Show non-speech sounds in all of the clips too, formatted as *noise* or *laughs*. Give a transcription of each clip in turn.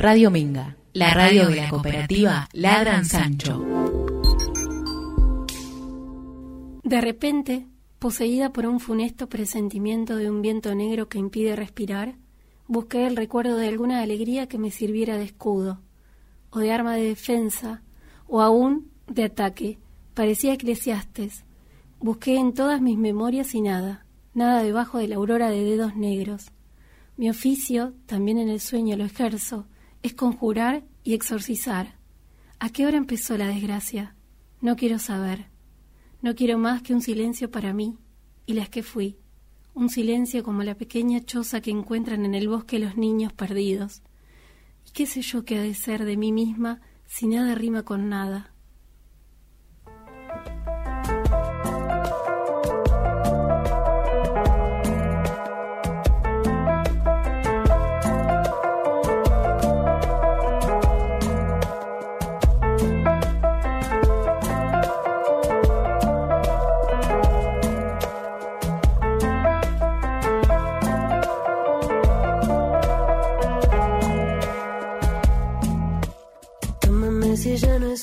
Radio Minga, la radio de la cooperativa Ladran Sancho. De repente, poseída por un funesto presentimiento de un viento negro que impide respirar, busqué el recuerdo de alguna alegría que me sirviera de escudo, o de arma de defensa, o aún de ataque. Parecía Eclesiastes. Busqué en todas mis memorias y nada, nada debajo de la aurora de dedos negros. Mi oficio, también en el sueño lo ejerzo, es conjurar y exorcizar. ¿A qué hora empezó la desgracia? No quiero saber. No quiero más que un silencio para mí y las que fui. Un silencio como la pequeña choza que encuentran en el bosque los niños perdidos. ¿Y qué sé yo qué ha de ser de mí misma si nada rima con nada?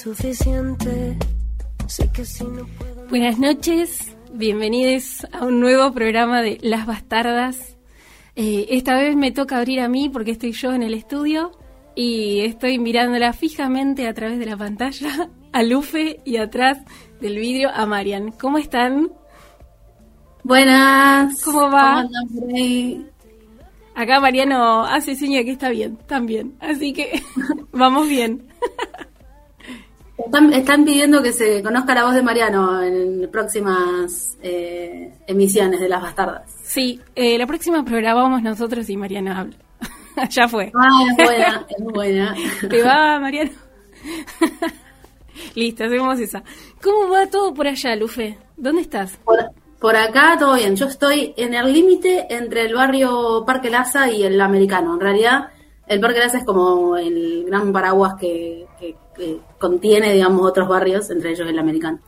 Suficiente. Buenas noches, bienvenidos a un nuevo programa de Las Bastardas. Eh, esta vez me toca abrir a mí porque estoy yo en el estudio y estoy mirándola fijamente a través de la pantalla a Lufe y atrás del vidrio a Marian. ¿Cómo están? Buenas. ¿Cómo va? Acá Mariano hace seña que está bien, también. Así que *laughs* vamos bien. Están, pidiendo que se conozca la voz de Mariano en próximas eh, emisiones de Las Bastardas. Sí, eh, la próxima programamos nosotros y Mariano habla. *laughs* ya fue. Ah, es buena, es buena. *laughs* ¿Te va, Mariano? *laughs* Listo, hacemos esa. ¿Cómo va todo por allá, Lufe? ¿Dónde estás? Por, acá todo bien. Yo estoy en el límite entre el barrio Parque Laza y el americano. En realidad, el Parque Laza es como el gran paraguas que contiene, digamos, otros barrios, entre ellos el americano.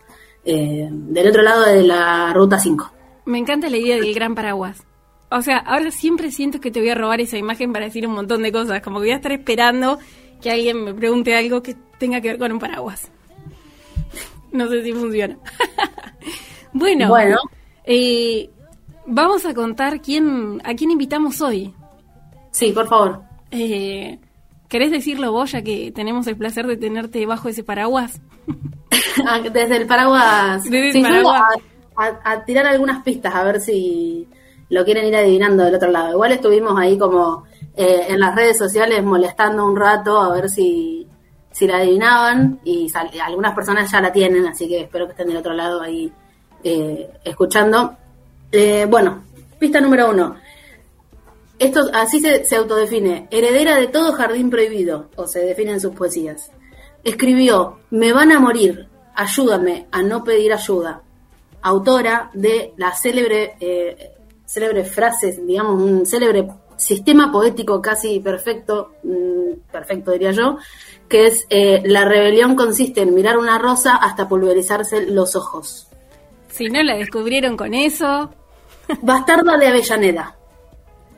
Eh, del otro lado de la ruta 5. Me encanta la idea del gran paraguas. O sea, ahora siempre siento que te voy a robar esa imagen para decir un montón de cosas, como que voy a estar esperando que alguien me pregunte algo que tenga que ver con un paraguas. No sé si funciona. *laughs* bueno, bueno. Eh, vamos a contar quién, a quién invitamos hoy. Sí, por favor. Eh, ¿Querés decirlo vos, ya que tenemos el placer de tenerte bajo ese paraguas? *laughs* Ah, desde el paraguas. Desde A, tirar algunas pistas, a ver si lo quieren ir adivinando del otro lado. Igual estuvimos ahí como eh, en las redes sociales molestando un rato a ver si, si la adivinaban y algunas personas ya la tienen, así que espero que estén del otro lado ahí eh, escuchando. Eh, bueno, pista número uno. Esto así se, autodefine, heredera de todo jardín prohibido, o se define en sus poesías. Escribió, me van a morir, ayúdame a no pedir ayuda. Autora de la célebre, eh, célebre frase, digamos, un célebre sistema poético casi perfecto, mm, perfecto diría yo, que es eh, la rebelión consiste en mirar una rosa hasta pulverizarse los ojos. Si no la descubrieron con eso. Bastarda de Avellaneda.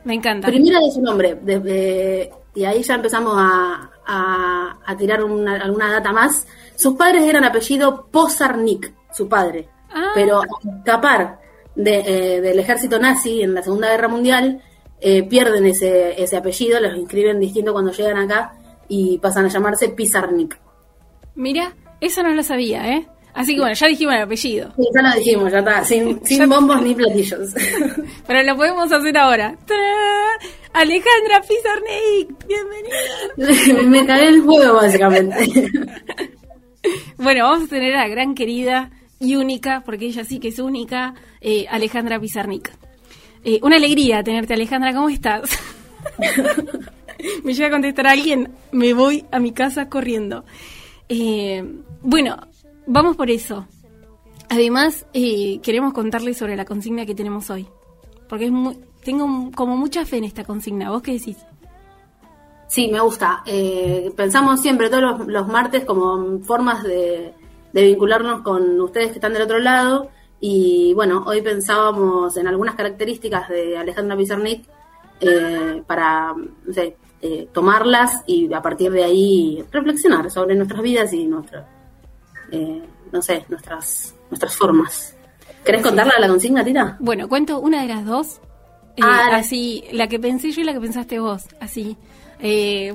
Me encanta. Primera de su nombre, desde, y ahí ya empezamos a, a, tirar alguna data más. Sus padres eran apellido Pozarnik, su padre. Ah. Pero al escapar de, eh, del ejército nazi en la Segunda Guerra Mundial, eh, pierden ese, ese apellido, los inscriben distinto cuando llegan acá y pasan a llamarse Pizarnik. Mira, eso no lo sabía, ¿eh? Así que bueno, ya dijimos el apellido. Sí, ya lo dijimos, ya está, sin, *laughs* sin bombos ni platillos. *laughs* Pero lo podemos hacer ahora. Alejandra Pizarnik, bienvenida. *laughs* Me cagué el juego, básicamente. bueno, vamos a tener a la gran querida y única, porque ella sí que es única, eh, Alejandra Pizarnik. Eh, una alegría tenerte, Alejandra, ¿cómo estás? me llega a contestar alguien, me voy a mi casa corriendo. Eh, bueno, vamos por eso. Además, eh, queremos contarles sobre la consigna que tenemos hoy. Porque es tengo como mucha fe en esta consigna. ¿Vos qué decís? Sí, me gusta. Eh, pensamos siempre todos los, martes como formas de, vincularnos con ustedes que están del otro lado. Y bueno, hoy pensábamos en algunas características de Alejandra Pizarnik eh, para eh, tomarlas y a partir de ahí reflexionar sobre nuestras vidas y nuestras, eh, no sé, nuestras, nuestras formas. ¿Querés contarla la consigna, Tita? Bueno, cuento una de las dos. Eh, ah, así, la que pensé yo y la que pensaste vos, así.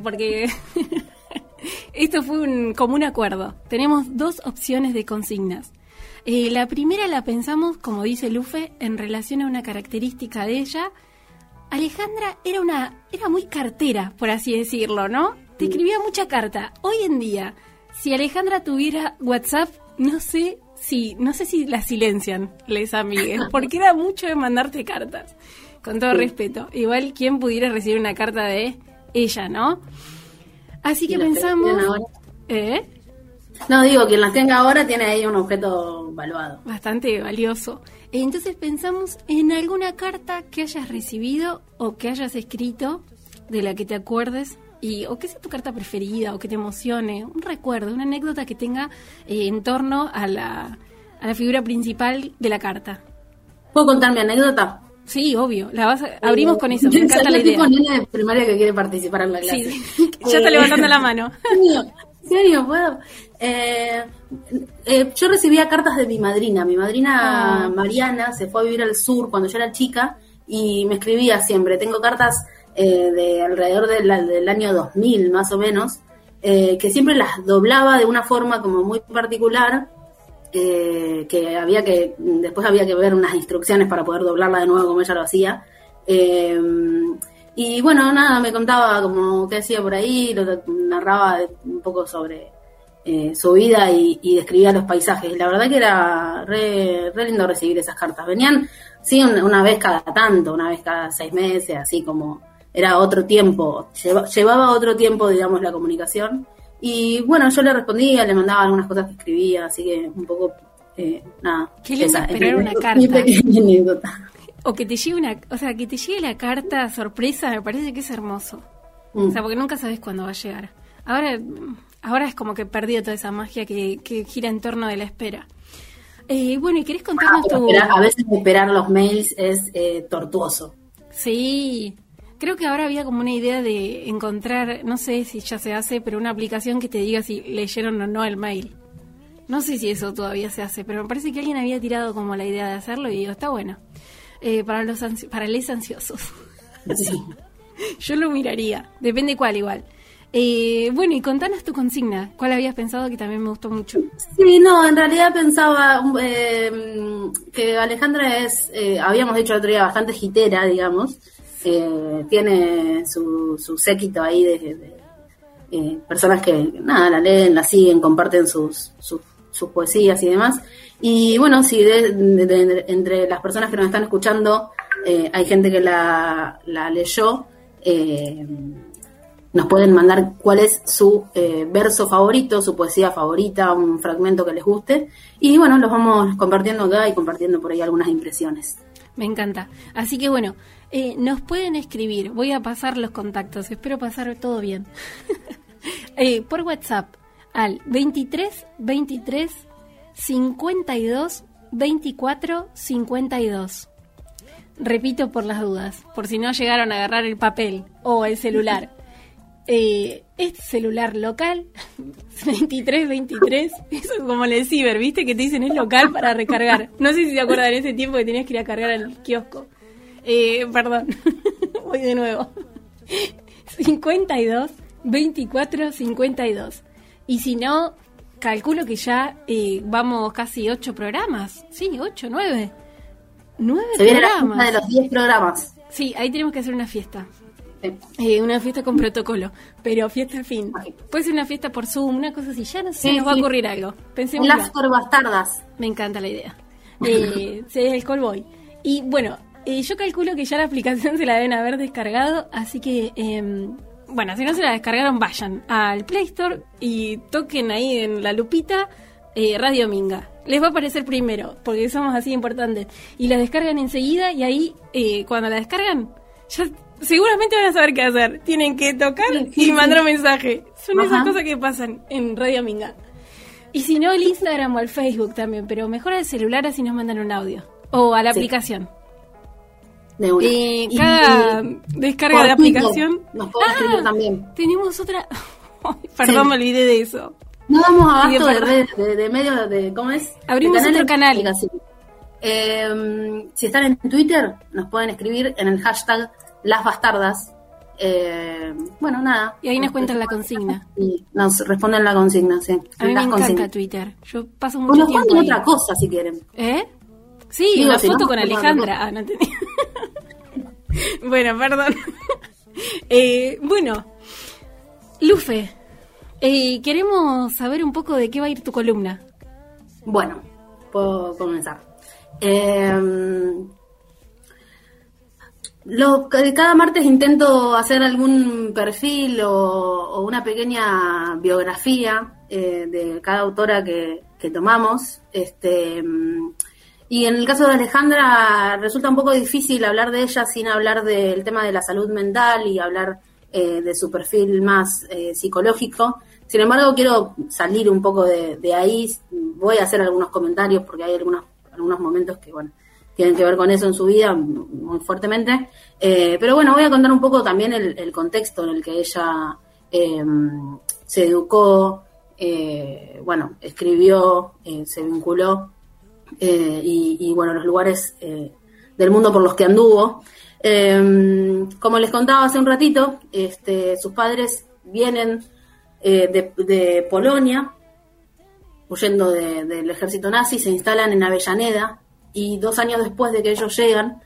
porque *laughs* esto fue un, como un acuerdo. Tenemos dos opciones de consignas. la primera la pensamos, como dice Lufe, en relación a una característica de ella Alejandra era una era muy cartera, por así decirlo, ¿no? Te escribía mucha carta. Hoy en día, si Alejandra tuviera WhatsApp, no sé si no sé si la silencian les amigues, *laughs* porque era mucho de mandarte cartas. Con todo respeto. Igual quien pudiera recibir una carta de ella, ¿no? Así que pensamos ¿Eh? No, digo, quien las tenga ahora tiene ahí un objeto valuado. Bastante valioso. Entonces pensamos en alguna carta que hayas recibido o que hayas escrito, de la que te acuerdes, y, o que sea tu carta preferida, o que te emocione, un recuerdo, una anécdota que tenga eh, en torno a la, a la figura principal de la carta. ¿Puedo contar mi anécdota? Sí, obvio. La vas abrimos con eso. Me *laughs* encanta la idea. niña de primaria que quiere participar en la clase. Sí, *laughs* ya está levantando la mano. *laughs* serio? ¿Puedo? Eh, eh, yo recibía cartas de mi madrina. Mi madrina ah. Mariana se fue a vivir al sur cuando yo era chica y me escribía siempre. Tengo cartas eh, de alrededor del año 2000 más o menos, que siempre las doblaba de una forma como muy particular. que había que después había que ver unas instrucciones para poder doblarla de nuevo como ella lo hacía y bueno, nada, me contaba como qué hacía por ahí, lo narraba un poco sobre eh, su vida y, describía los paisajes. Y la verdad que era re, lindo recibir esas cartas. Venían, sí, una, vez cada tanto, una vez cada seis meses, así como era otro tiempo, llevaba otro tiempo, digamos, la comunicación. Y bueno, yo le respondía, le mandaba algunas cosas que escribía, así que un poco, eh, nada. Qué esperar una carta. *laughs* O que te llegue una, o sea, que te llegue la carta sorpresa, me parece que es hermoso. O sea, mm. porque nunca sabes cuándo va a llegar. Ahora, ahora es como que perdido toda esa magia que, gira en torno de la espera. Eh, bueno, ¿y querés contarnos ah, tu... a veces esperar los mails es eh, tortuoso. Sí, creo que ahora había como una idea de encontrar, no sé si ya se hace, pero una aplicación que te diga si leyeron o no el mail. No sé si eso todavía se hace, pero me parece que alguien había tirado como la idea de hacerlo y digo, está bueno. Eh, para los para les ansiosos. *laughs* Yo lo miraría, depende cuál igual. Eh, bueno, y contanos tu consigna. ¿Cuál habías pensado que también me gustó mucho? Sí, no, en realidad pensaba eh, que Alejandra es, habíamos dicho el otro día, bastante gitera, digamos. Tiene su, su séquito ahí de, personas que, nada, la leen, la siguen, comparten sus, sus, poesías y demás. Y bueno, si entre las personas que nos están escuchando eh, hay gente que la, leyó, eh, nos pueden mandar cuál es su eh, verso favorito, su poesía favorita, un fragmento que les guste. Y bueno, los vamos compartiendo acá y compartiendo por ahí algunas impresiones. Me encanta. Así que bueno, nos pueden escribir. Voy a pasar los contactos. Espero pasar todo bien. *laughs* por WhatsApp al 23 23 52 24 52. Repito por las dudas, por si no llegaron a agarrar el papel o el celular. *laughs* Eh, este celular local, *laughs* 2323, eso es como el ciber, ¿viste? Que te dicen es local para recargar. No sé si se acuerdan en ese tiempo que tenías que ir a cargar al kiosco. Eh, perdón, *laughs* voy de nuevo. 52 24 52. Y si no, calculo que ya eh, vamos casi ocho programas. Sí, ocho, nueve. Nueve Se programas. de los diez programas. Sí, ahí tenemos que hacer una fiesta. Eh, una fiesta con protocolo, pero fiesta al fin. Puede ser una fiesta por Zoom, una cosa así. Ya no sé, nos va a ocurrir algo. Pensemos. Las bastardas. Me encanta la idea. Eh, se el call Y bueno, eh, yo calculo que ya la aplicación *laughs* se la deben haber descargado, así que em, bueno, si no se la descargaron, vayan al Play Store y toquen ahí en la lupita eh, Radio Minga. Les va a aparecer primero, porque somos así importantes. Y la descargan enseguida y ahí, eh, cuando la descargan, ya seguramente van a saber qué hacer. Tienen que tocar y mandar un mensaje. Son esas cosas que pasan en Radio Minga. Y si no, el Instagram o el Facebook también, pero mejor al celular así nos mandan un audio. O a la aplicación. De cada descarga de aplicación. Nos pueden escribir Ah, también. Tenemos otra. *laughs* Perdón, Sí. me olvidé de eso. No damos abasto de, redes, de, de medios, de, ¿cómo es? Abrimos De otro canal. Eh, si están en Twitter, nos pueden escribir en el hashtag Las Bastardas. Eh, bueno, nada. Y ahí nos cuentan la consigna. Y nos responden la consigna, sí. A mí me Las encanta consignas. Twitter. Yo paso mucho nos tiempo. ahí. otra cosa si quieren. ¿Eh? Sí, Digo, una si foto no, con Alejandra. Ah, no entendí. *laughs* bueno, perdón. *laughs* Eh, bueno, Lufe, eh, queremos saber un poco de qué va a ir tu columna. Bueno, puedo comenzar. Eh, lo, cada martes intento hacer algún perfil o, una pequeña biografía eh, de cada autora que, que tomamos. Este, y en el caso de Alejandra resulta un poco difícil hablar de ella sin hablar del tema de la salud mental y hablar eh, de su perfil más eh, psicológico. Sin embargo, quiero salir un poco de, de ahí. Voy a hacer algunos comentarios porque hay algunos, algunos momentos que, bueno, tienen que ver con eso en su vida muy fuertemente. Eh, pero bueno, voy a contar un poco también el, contexto en el que ella eh, se educó, eh, bueno, escribió, eh, se vinculó y, bueno, los lugares del mundo por los que anduvo. Eh, como les contaba hace un ratito, este, sus padres vienen de, de, Polonia, huyendo de, del ejército nazi, se instalan en Avellaneda y dos años después de que ellos llegan,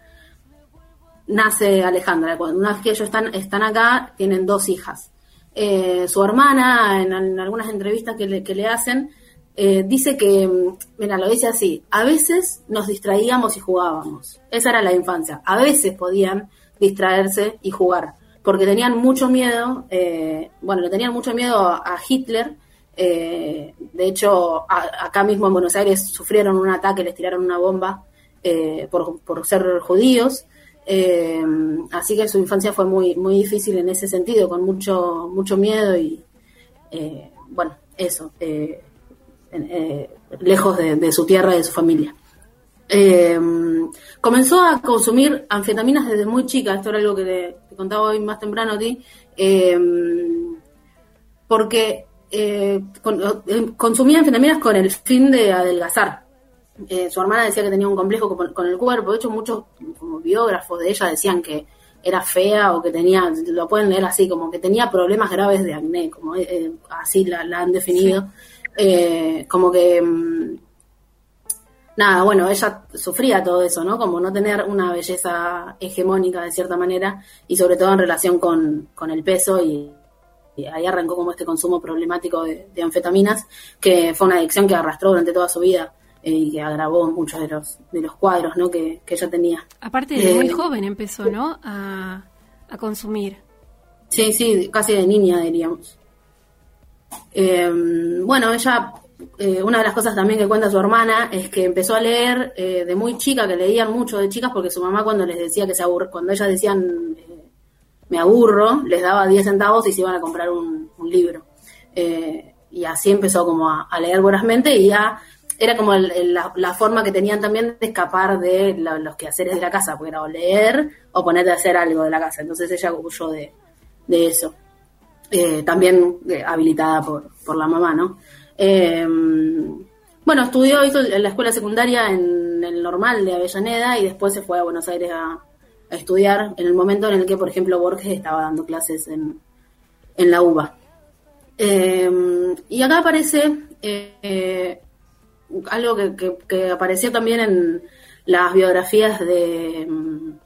nace Alejandra. Cuando una vez que ellos están, están acá, tienen dos hijas. Eh, su hermana, en, algunas entrevistas que le, que le hacen, eh, dice que, mira, lo dice así, a veces nos distraíamos y jugábamos. Esa era la infancia. A veces podían distraerse y jugar, porque tenían mucho miedo, eh, bueno, le tenían mucho miedo a Hitler. De hecho, acá mismo en Buenos Aires sufrieron un ataque, les tiraron una bomba eh, por, por, ser judíos. Eh, así que su infancia fue muy, muy difícil en ese sentido, con mucho, mucho miedo y, eh, bueno, eso. Lejos de, su tierra y de su familia. Comenzó a consumir anfetaminas desde muy chica, esto era algo que te, te contaba hoy más temprano a ti, eh, con, consumía anfetaminas con el fin de adelgazar. Eh, su hermana decía que tenía un complejo con, con, el cuerpo, de hecho muchos como biógrafos de ella decían que era fea o que tenía, lo pueden leer así, como que tenía problemas graves de acné, como eh, así la, la, han definido. Sí. Eh, como que mmm, nada, bueno, ella sufría todo eso, ¿no? Como no tener una belleza hegemónica de cierta manera y sobre todo en relación con, con el peso y, y, ahí arrancó como este consumo problemático de, de, anfetaminas, que fue una adicción que arrastró durante toda su vida eh, y que agravó muchos de los, de los cuadros, ¿no? Que, que ella tenía. Aparte de muy joven empezó, ¿no? A, a consumir. Sí, sí, casi de niña diríamos. Eh, bueno, ella, eh, una de las cosas también que cuenta su hermana es que empezó a leer eh, de muy chica, que leían mucho de chicas, porque su mamá cuando les decía que se aburre, cuando ellas decían eh, me aburro, les daba 10 centavos y se iban a comprar un, un libro. Eh, y así empezó como a, a, leer vorazmente y ya era como la, la, forma que tenían también de escapar de la, los quehaceres de la casa, porque era o leer o ponerte a hacer algo de la casa. Entonces ella huyó de, de eso eh, también eh, habilitada por, por la mamá, ¿no? Eh, bueno, estudió, hizo la escuela secundaria en el normal de Avellaneda y después se fue a Buenos Aires a, a estudiar en el momento en el que, por ejemplo, Borges estaba dando clases en, en la UBA. y acá aparece eh, algo que, que, apareció también en las biografías de um,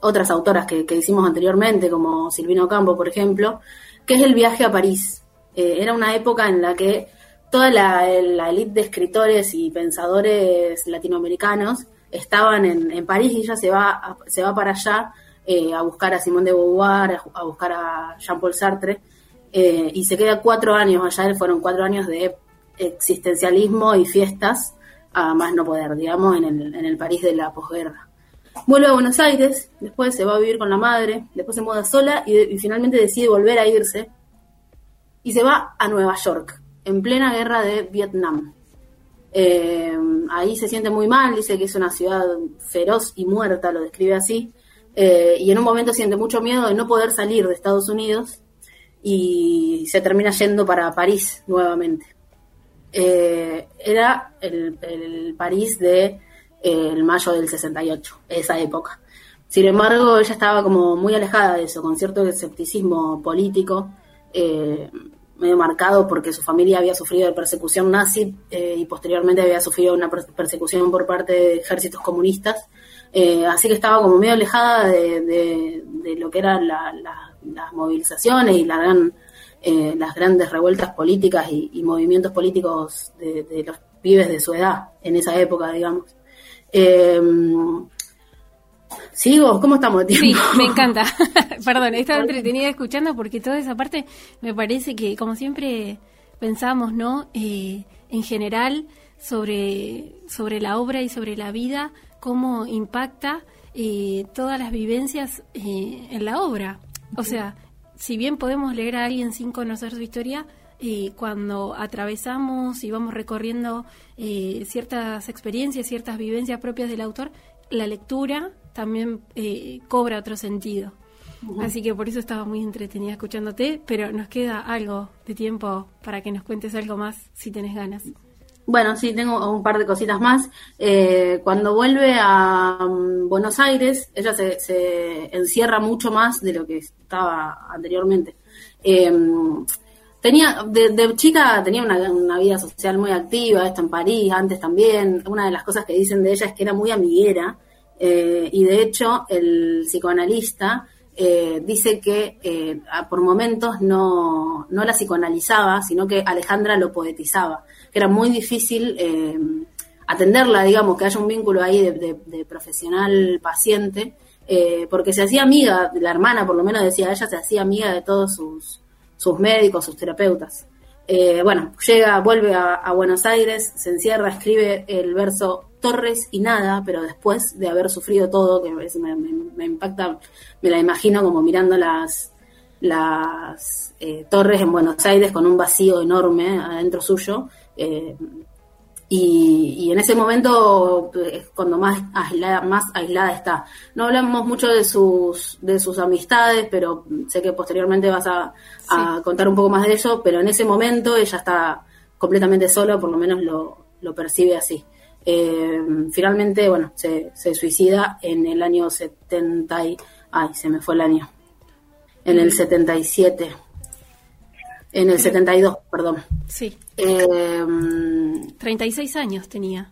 otras autoras que, que, hicimos anteriormente, como Silvino Campo, por ejemplo, que es el viaje a París. Eh, era una época en la que toda la élite de escritores y pensadores latinoamericanos estaban en, en París y ella se va, a, se va para allá eh, a buscar a Simone de Beauvoir, a, buscar a Jean-Paul Sartre, eh, y se queda cuatro años allá, fueron cuatro años de existencialismo y fiestas, a más no poder, digamos, en el, en el París de la posguerra. Vuelve a Buenos Aires, después se va a vivir con la madre, después se muda sola y finalmente decide volver a irse y se va a Nueva York, en plena guerra de Vietnam. Eh, ahí se siente muy mal, dice que es una ciudad feroz y muerta, lo describe así, eh, y en un momento siente mucho miedo de no poder salir de Estados Unidos y se termina yendo para París nuevamente. Eh, era el, París de el mayo del 68, esa época. Sin embargo, ella estaba como muy alejada de eso, con cierto escepticismo político, medio marcado porque su familia había sufrido de persecución nazi y posteriormente había sufrido una persecución por parte de ejércitos comunistas. Eh, así que estaba como medio alejada de, lo que eran las movilizaciones y la gran, eh, las grandes revueltas políticas y, movimientos políticos de, los pibes de su edad en esa época, digamos. Eh, ¿Sigo? ¿Cómo estamos de tiempo? Sí, me encanta. *laughs* Perdón, he estado entretenida escuchando porque toda esa parte me parece que, como siempre pensamos, ¿no? en general, sobre, sobre la obra y sobre la vida, cómo impacta eh, todas las vivencias eh, en la obra. O sea, si bien podemos leer a alguien sin conocer su historia, eh, cuando atravesamos y vamos recorriendo ciertas experiencias, ciertas vivencias propias del autor, la lectura también cobra otro sentido. Así que por eso estaba muy entretenida escuchándote, pero nos queda algo de tiempo para que nos cuentes algo más si tenés ganas. Bueno, sí, tengo un par de cositas más. Eh, cuando vuelve a um, Buenos Aires, ella se, encierra mucho más de lo que estaba anteriormente. Em, tenía, de, chica tenía una, vida social muy activa, esto en París, antes también. Una de las cosas que dicen de ella es que era muy amiguera. Eh, y de hecho, el psicoanalista eh, dice que por momentos no, no la psicoanalizaba, sino que Alejandra lo poetizaba que era muy difícil eh, atenderla, digamos, que haya un vínculo ahí de, profesional-paciente, eh, porque se hacía amiga, la hermana por lo menos decía, ella se hacía amiga de todos sus, sus médicos, sus terapeutas. Eh, bueno, llega, vuelve a, Buenos Aires, se encierra, escribe el verso Torres y nada, pero después de haber sufrido todo, que me, me, impacta, me la imagino como mirando las, las torres en Buenos Aires con un vacío enorme adentro suyo, eh, y, en ese momento es cuando más aislada, más aislada está. No hablamos mucho de sus, de sus amistades, pero sé que posteriormente vas a, contar un poco más de eso, pero en ese momento ella está completamente sola, por lo menos lo, lo percibe así. Eh, finalmente, bueno, se, se, suicida en el año 70 y, ay, se me fue el año, en el 77 en el 72, perdón. Sí. Eh, 36 años tenía.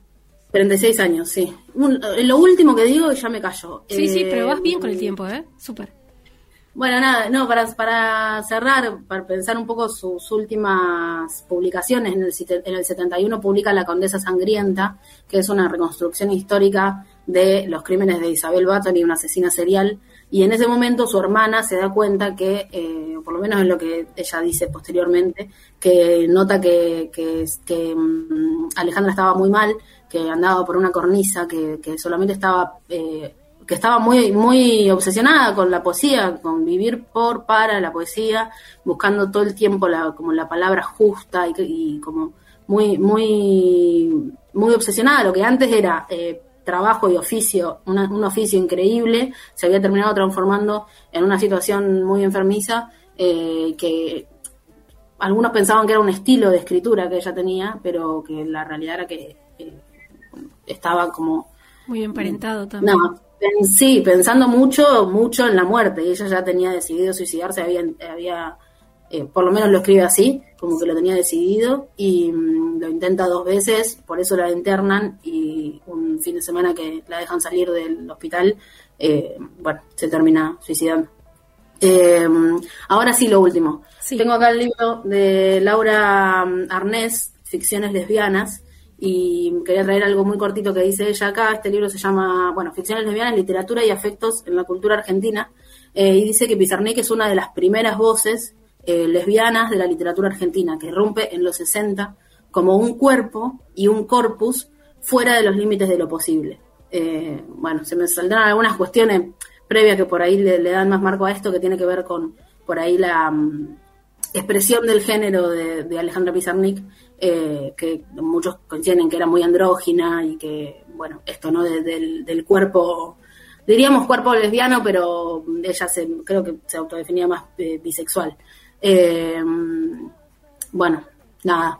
36 años, sí. Eh, lo último que digo ya me callo. Sí, sí, pero vas bien con el tiempo, ¿eh? Súper. Bueno, nada, no, para, para cerrar, para pensar un poco sus últimas publicaciones, en el, en el 71 publica La Condesa Sangrienta, que es una reconstrucción histórica de los crímenes de Isabel y una asesina serial, y en ese momento su hermana se da cuenta que, eh, por lo menos es lo que ella dice posteriormente, que nota que, que, mm, Alejandra estaba muy mal, que andaba por una cornisa, que, solamente estaba, eh, que estaba muy, muy obsesionada con la poesía, con vivir por, para la poesía, buscando todo el tiempo la, como la palabra justa y, y como muy, muy, muy obsesionada. Lo que antes era eh, trabajo y oficio, un oficio increíble, se había terminado transformando en una situación muy enfermiza eh, que algunos pensaban que era un estilo de escritura que ella tenía, pero que la realidad era que eh, estaba como... Muy emparentado también. Sí, pensando mucho, mucho en la muerte. Y ella ya tenía decidido suicidarse, había, había eh, por lo menos lo escribe así, como que lo tenía decidido, y mm, lo intenta dos veces, por eso la internan y un fin de semana que la dejan salir del hospital, eh, bueno, se termina suicidando. Eh, ahora sí, lo último. Tengo acá el libro de Laura mm, Arnés, Ficciones Lesbianas, y quería traer algo muy cortito que dice ella acá. Este libro se llama, bueno, Ficciones Lesbianas, Literatura y Afectos en la Cultura Argentina, y dice que Pizarnik es una de las primeras voces eh, lesbianas de la literatura argentina, que rompe en los 60 como un cuerpo y un corpus fuera de los límites de lo posible. Eh, bueno, se me saldrán algunas cuestiones previas que por ahí le, dan más marco a esto, que tiene que ver con por ahí la mm, expresión del género de, Alejandra Pizarnik, eh, que muchos coinciden que era muy andrógina y que, bueno, esto no del, del, cuerpo diríamos cuerpo lesbiano, pero ella se, creo que se autodefinía más eh, bisexual. Eh, bueno, nada,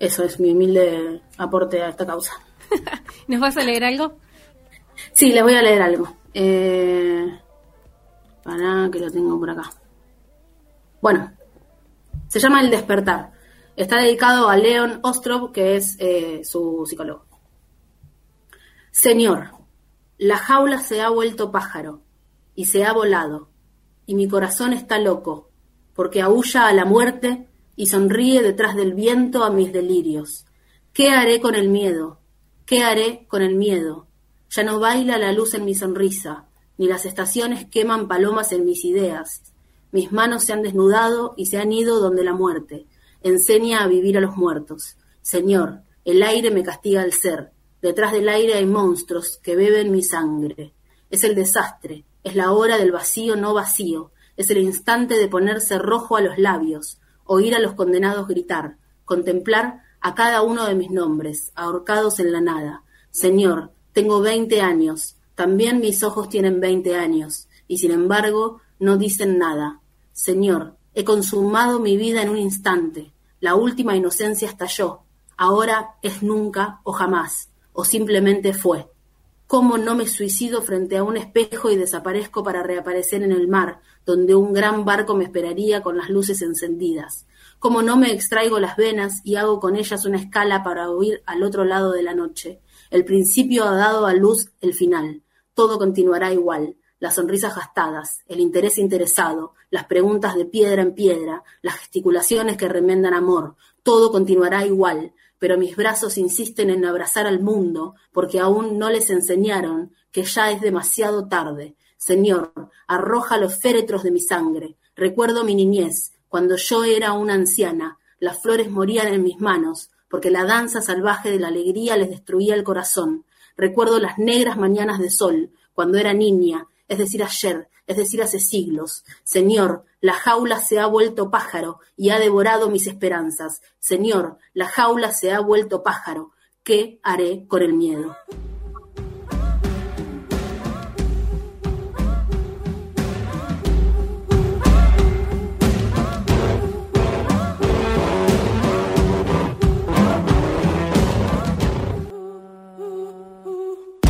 eso es mi humilde aporte a esta causa. *laughs* ¿Nos vas a leer algo? Sí, les voy a leer algo. Eh, para que lo tengo por acá. Bueno, se llama El despertar. Está dedicado a Leon Ostrov, que es eh, su psicólogo. Señor, la jaula se ha vuelto pájaro y se ha volado, y mi corazón está loco, porque aúlla a la muerte y sonríe detrás del viento a mis delirios. ¿Qué haré con el miedo? ¿Qué haré con el miedo? Ya no baila la luz en mi sonrisa, ni las estaciones queman palomas en mis ideas. Mis manos se han desnudado y se han ido donde la muerte enseña a vivir a los muertos. Señor, el aire me castiga al ser. Detrás del aire hay monstruos que beben mi sangre. Es el desastre, es la hora del vacío no vacío, es el instante de ponerse rojo a los labios, oír a los condenados gritar, contemplar a cada uno de mis nombres, ahorcados en la nada. Señor, tengo veinte años, también mis ojos tienen veinte años, y sin embargo no dicen nada. Señor, he consumado mi vida en un instante, la última inocencia estalló, ahora es nunca o jamás, o simplemente fue. ¿Cómo no me suicido frente a un espejo y desaparezco para reaparecer en el mar, donde un gran barco me esperaría con las luces encendidas? ¿Cómo no me extraigo las venas y hago con ellas una escala para huir al otro lado de la noche? El principio ha dado a luz el final. Todo continuará igual. Las sonrisas gastadas, el interés interesado, las preguntas de piedra en piedra, las gesticulaciones que remendan amor, todo continuará igual, pero mis brazos insisten en abrazar al mundo, porque aún no les enseñaron que ya es demasiado tarde. Señor, arroja los féretros de mi sangre. Recuerdo mi niñez, cuando yo era una anciana, las flores morían en mis manos, porque la danza salvaje de la alegría les destruía el corazón. Recuerdo las negras mañanas de sol, cuando era niña, es decir, ayer, es decir, hace siglos. Señor, la jaula se ha vuelto pájaro y ha devorado mis esperanzas. Señor, la jaula se ha vuelto pájaro. ¿Qué haré con el miedo?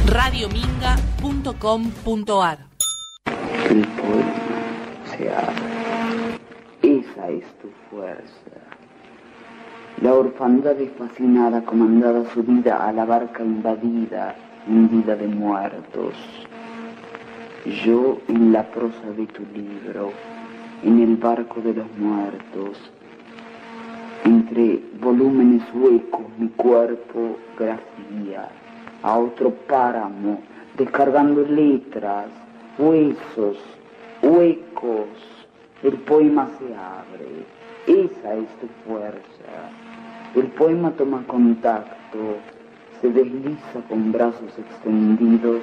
radiominga.com.ar El poema se abre. Esa es tu fuerza. La orfandad es fascinada, comandada su vida a la barca invadida, hundida de muertos. Yo en la prosa de tu libro, en el barco de los muertos, entre volúmenes huecos mi cuerpo grafía a otro páramo, descargando letras, huesos, huecos. El poema se abre. Esa es tu fuerza. El poema toma contacto, se desliza con brazos extendidos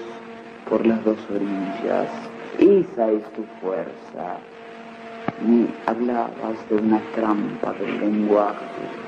por las dos orillas. Esa es tu fuerza. Me hablabas de una trampa del lenguaje.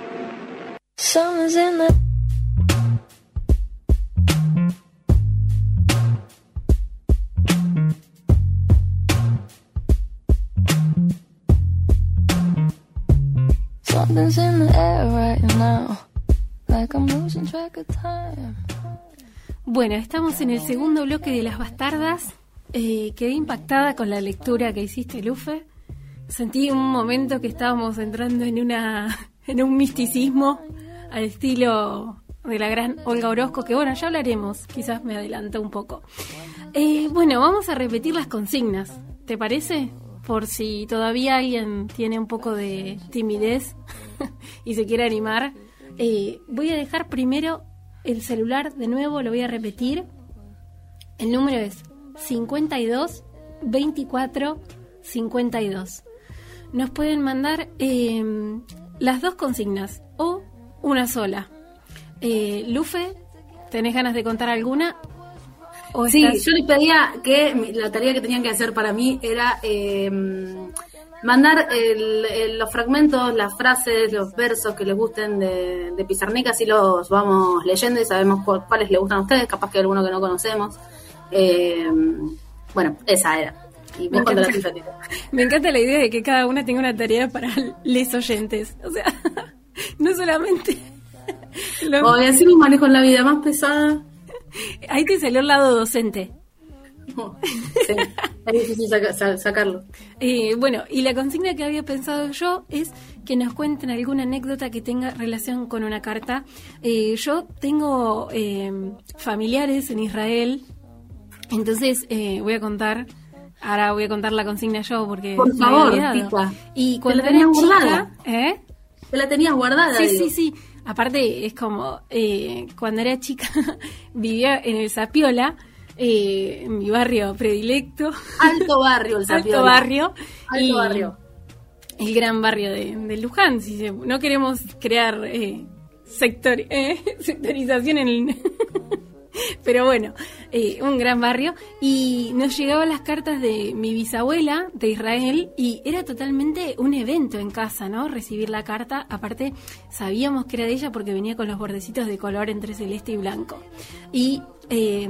Bueno, estamos en el segundo bloque de Las Bastardas. Eh, quedé impactada con la lectura que hiciste, Lufe. Sentí un momento que estábamos entrando en, una, *laughs* en un misticismo al estilo de la gran Olga Orozco, que bueno, ya hablaremos, quizás me adelanto un poco. Eh, bueno, vamos a repetir las consignas, ¿te parece? Por si todavía alguien tiene un poco de timidez *laughs* y se quiere animar. Eh, voy a dejar primero el celular de nuevo, lo voy a repetir. El número es 52 24 52. Nos pueden mandar em, las dos consignas o una sola. Eh, Lufe, ¿tenés ganas de contar alguna? Sí, yo les pedía que la tarea que tenían que hacer para mí era em, mandar los fragmentos, las frases, los versos que les gusten de, de Pizarnica, así los vamos leyendo y sabemos cuáles les gustan a ustedes, capaz que alguno que no conocemos. Eh, bueno, esa era. Y me, encanta, la *laughs* me encanta la idea de que cada una tenga una tarea para les oyentes. O sea, *laughs* no solamente... Lo... Hoy así me manejo en la vida más pesada. Ahí te salió el lado docente. Sí, es difícil sacarlo. Eh, bueno, y la consigna que había pensado yo es que nos cuenten alguna anécdota que tenga relación con una carta. Eh, yo tengo eh, familiares en Israel, entonces voy a contar. Ahora voy a contar la consigna yo porque. Por favor, Y cuando la tenías guardada. ¿eh? Te la tenías guardada. Sí, sí, sí. Aparte, es como cuando era chica, *laughs* vivía en el Sapiola eh, mi barrio predilecto. Alto barrio, el *laughs* Alto barrio. Alto barrio. El gran barrio de, Luján. Si no queremos crear eh, sector, eh, *laughs* sectorización en el... *laughs* Pero bueno, eh, un gran barrio. Y nos llegaban las cartas de mi bisabuela de Israel y era totalmente un evento en casa, ¿no? Recibir la carta. Aparte, sabíamos que era de ella porque venía con los bordecitos de color entre celeste y blanco. Y eh,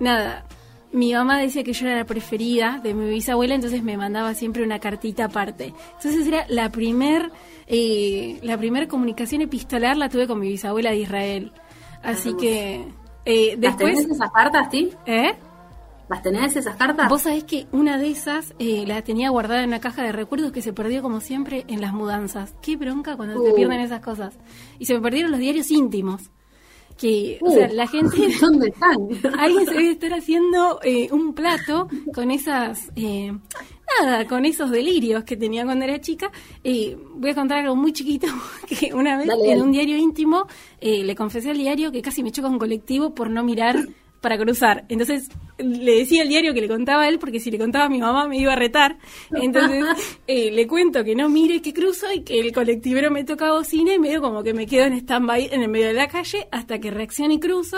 nada, mi mamá decía que yo era la preferida de mi bisabuela, entonces me mandaba siempre una cartita aparte. Entonces era la primer, eh, la primer comunicación epistolar la tuve con mi bisabuela de Israel. Así que eh, después. ¿Las tenés esas cartas, ti? ¿Eh? ¿Las tenés esas cartas? Vos sabés que una de esas eh, la tenía guardada en una caja de recuerdos que se perdió como siempre en las mudanzas. Qué bronca cuando uh. pierden esas cosas. Y se me perdieron los diarios íntimos que o sea, uh. la gente *laughs* ¿dónde están? *laughs* alguien se debe estar haciendo eh, un plato con esas eh, nada con esos delirios que tenía cuando era chica eh, voy a contar algo muy chiquito *laughs* que una vez en un diario íntimo le confesé al diario que casi me choca un colectivo por no mirar para cruzar. Entonces le decía al diario que le contaba a él, porque si le contaba a mi mamá me iba a retar. Entonces *laughs* eh, le cuento que no mire que cruzo y que el colectivero me toca bocina y medio como que me quedo en stand-by en el medio de la calle hasta que reaccione y cruzo.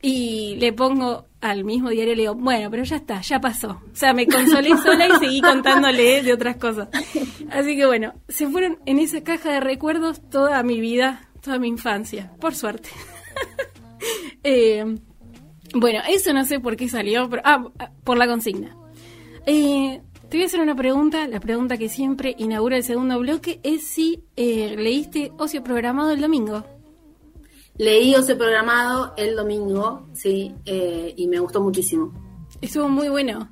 Y le pongo al mismo diario, le digo, bueno, pero ya está, ya pasó. O sea, me consolé *laughs* sola y seguí contándole de otras cosas. Así que bueno, se fueron en esa caja de recuerdos toda mi vida, toda mi infancia, por suerte. *laughs* eh, bueno, eso no sé por qué salió, pero, ah, por la consigna. Eh, te voy a hacer una pregunta, la pregunta que siempre inaugura el segundo bloque es si eh, leíste Ocio Programado el domingo. Leí Ocio Programado el domingo, sí, eh, y me gustó muchísimo. Estuvo muy bueno.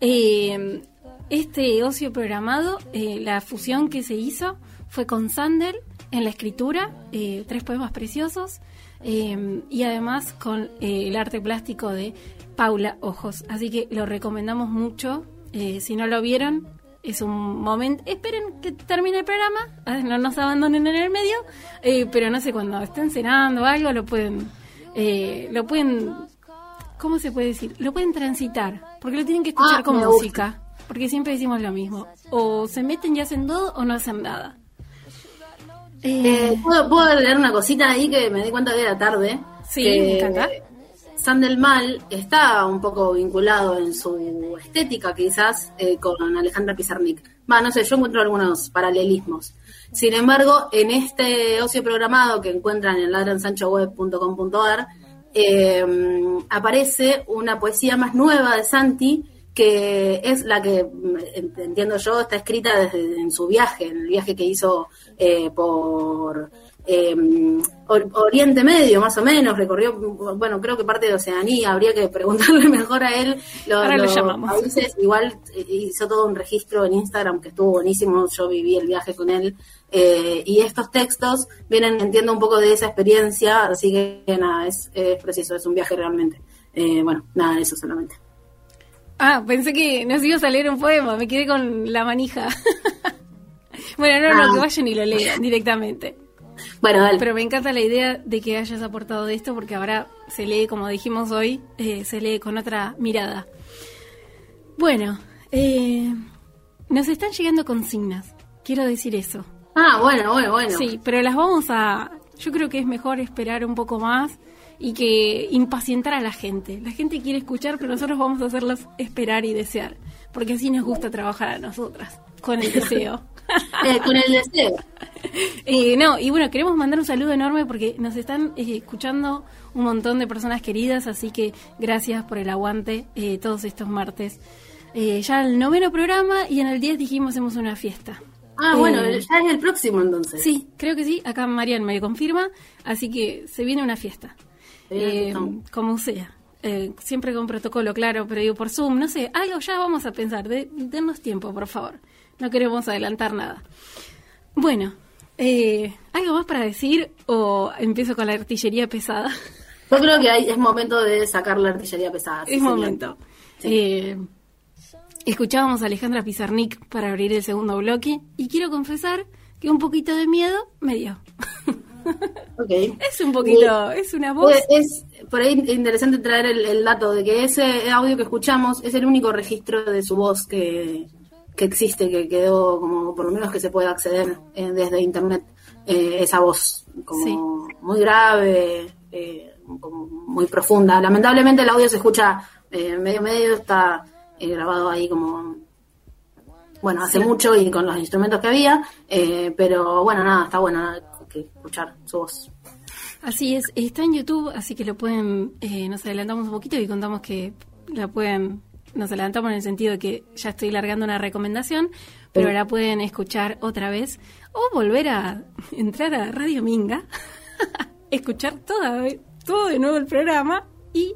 este Ocio Programado, la fusión que se hizo fue con Sandel en la escritura, tres poemas preciosos, Em, y además con eh, el arte plástico de Paula Ojos. Así que lo recomendamos mucho. Eh, si no lo vieron, es un momento. Esperen que termine el programa, *laughs* no nos abandonen en el medio, eh, pero no sé, cuando estén cenando o algo, lo pueden. lo pueden. ¿Cómo se puede decir? Lo pueden transitar, porque lo tienen que escuchar ah, con música. Porque siempre decimos lo mismo. O se meten y hacen todo o no hacen nada. Eh, ¿puedo, leer una cosita ahí que me di cuenta de la tarde? Sí, me encanta. Sandelmal está un poco vinculado en su estética, quizás, eh, con Alejandra Pizarnik. Va, no sé, yo encuentro algunos paralelismos. Sin embargo, en este ocio programado que encuentran en ladransanchoweb.com.ar, eh, aparece una poesía más nueva de Santi, que es la que, mm, entiendo yo, está escrita desde en su viaje, en el viaje que hizo eh, por em, Oriente Medio, más o menos, recorrió, bueno, creo que parte de Oceanía, habría que preguntarle *laughs* mejor a él. Ahora lo llamamos. igual eh, hizo todo un registro en Instagram que estuvo buenísimo, yo viví el viaje con él. Eh, y estos textos vienen, entiendo un poco de esa experiencia, así que nada, es, es preciso, es un viaje realmente. bueno, nada de eso solamente. Ah, pensé que nos ibas a leer un poema, me quedé con la manija. *laughs* bueno, no, no, que vayan y lo lean directamente. Bueno, dale. Pero me encanta la idea de que hayas aportado de esto porque ahora se lee, como dijimos hoy, eh, se lee con otra mirada. Bueno, eh, nos están llegando consignas, quiero decir eso. Ah, bueno, bueno, bueno. Sí, pero las vamos a... Yo creo que es mejor esperar un poco más y que impacientar a la gente. La gente quiere escuchar, pero nosotros vamos a hacerlos esperar y desear, porque así nos gusta trabajar a nosotras, con el deseo. *laughs* Eh, con el deseo. *laughs* Eh, no, y bueno, queremos mandar un saludo enorme porque nos están eh, escuchando un montón de personas queridas, así que gracias por el aguante todos estos martes. ya el noveno programa y en el 10 dijimos hacemos una fiesta. Ah, bueno, ya es el próximo entonces. Sí, creo que sí. Acá Marian me confirma, así que se viene una fiesta. Como sea. siempre con protocolo, claro, pero digo por Zoom, no sé, algo ya vamos a pensar. De, denos tiempo, por favor. No queremos adelantar nada. Bueno, eh, ¿algo más para decir o empiezo con la artillería pesada? Yo creo que es momento de sacar la artillería pesada. Es momento. Eh, escuchábamos a Alejandra Pizarnik para abrir el segundo bloque y quiero confesar que un poquito de miedo me dio. Es un poquito, es una voz. Es, por ahí interesante traer el, dato de que ese audio que escuchamos es el único registro de su voz que, que existe, que quedó como por lo menos que se puede acceder eh, desde internet, eh, esa voz como muy grave, eh, como muy profunda. Lamentablemente el audio se escucha medio medio, está grabado ahí como, bueno, hace mucho y con los instrumentos que había, pero bueno, nada, está bueno que escuchar su voz. Así es, está en YouTube, así que lo pueden, nos adelantamos un poquito y contamos que la pueden nos adelantamos en el sentido de que ya estoy largando una recomendación, pero la pueden escuchar otra vez o volver a entrar a Radio Minga, *laughs* escuchar toda, todo de nuevo el programa y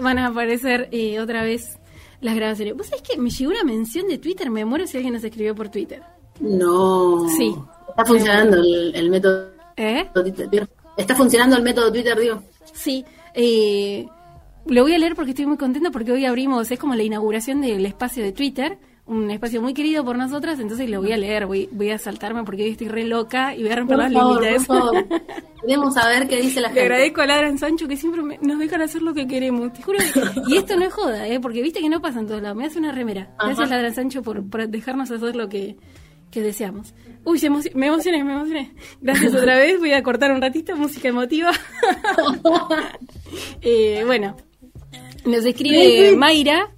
van a aparecer eh, otra vez las grabaciones. ¿Vos sabés que me llegó una mención de Twitter? Me muero si alguien nos escribió por Twitter. No. Sí. Está funcionando el, método. ¿Eh? Está funcionando el método Twitter, digo. Sí. Eh, lo voy a leer porque estoy muy contenta porque hoy abrimos, es como la inauguración del espacio de Twitter, un espacio muy querido por nosotras, entonces lo voy a leer, voy, voy a saltarme porque hoy estoy re loca y voy a romper los límites. Queremos saber qué dice la gente. Le agradezco a Ladran Sancho que siempre nos dejan hacer lo que queremos, te juro. y esto no es joda, ¿eh? porque viste que no pasa en todos lados. Me hace una remera. Gracias Ladran Sancho por, dejarnos hacer lo que, que deseamos. Uy, me emocioné, me emocioné. Gracias otra vez, voy a cortar un ratito, música emotiva. *laughs* eh, bueno, nos escribe Mayra.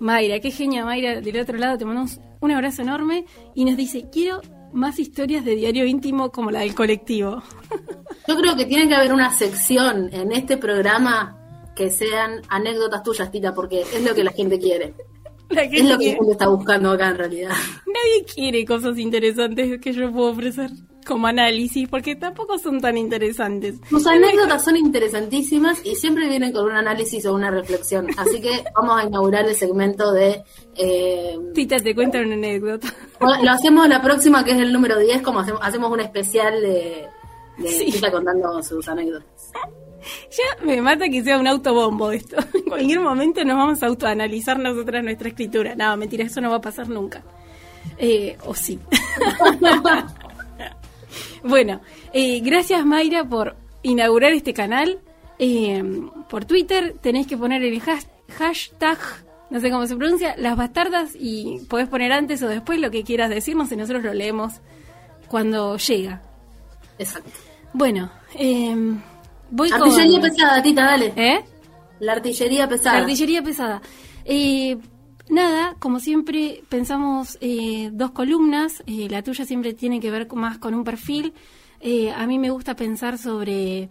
Mayra, qué genia Mayra, del otro lado te mandamos un abrazo enorme y nos dice, quiero más historias de diario íntimo como la del colectivo. *laughs* Yo creo que tiene que haber una sección en este programa que sean anécdotas tuyas, Tita, porque es lo que la gente quiere. Es lo que la gente está buscando acá en realidad. Nadie quiere cosas interesantes que yo puedo ofrecer como análisis, porque tampoco son tan interesantes. Tus anécdotas son interesantísimas y siempre vienen con un análisis o una reflexión. Así que vamos a inaugurar el segmento de... Eh, Tita, te cuenta una anécdota. lo hacemos la próxima, que es el número 10, como hacemos, un especial de, Tita contando sus anécdotas. *laughs* Ya me mata que sea un autobombo esto. *laughs* En cualquier momento nos vamos a autoanalizar nosotras nuestra escritura. No, mentira, eso no va a pasar nunca. Eh, o sí. *laughs* Bueno, eh, gracias Mayra por inaugurar este canal. Eh, por Twitter tenéis que poner el hashtag, no sé cómo se pronuncia, las bastardas y podés poner antes o después lo que quieras decirnos y nosotros lo leemos cuando llega. Exacto. Bueno, eh, voy artillería pesada, Tita, dale. ¿Eh? La artillería pesada. La artillería pesada. Eh, Nada, como siempre pensamos eh, dos columnas, eh, la tuya siempre tiene que ver más con un perfil, a mí me gusta pensar sobre,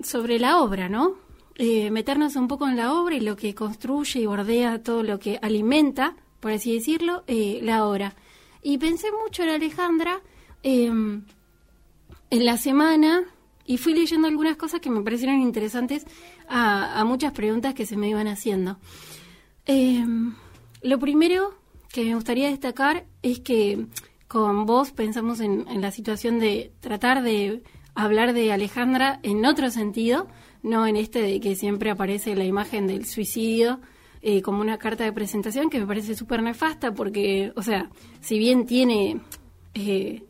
sobre la obra, ¿no? meternos un poco en la obra y lo que construye y bordea todo lo que alimenta, por así decirlo, la obra. Y pensé mucho en Alejandra en la semana y fui leyendo algunas cosas que me parecieron interesantes a, muchas preguntas que se me iban haciendo. Eh, lo primero que me gustaría destacar es que con vos pensamos en, la situación de tratar de hablar de Alejandra en otro sentido, no en este de que siempre aparece la imagen del suicidio eh, como una carta de presentación que me parece súper nefasta porque, o sea, si bien tiene, eh,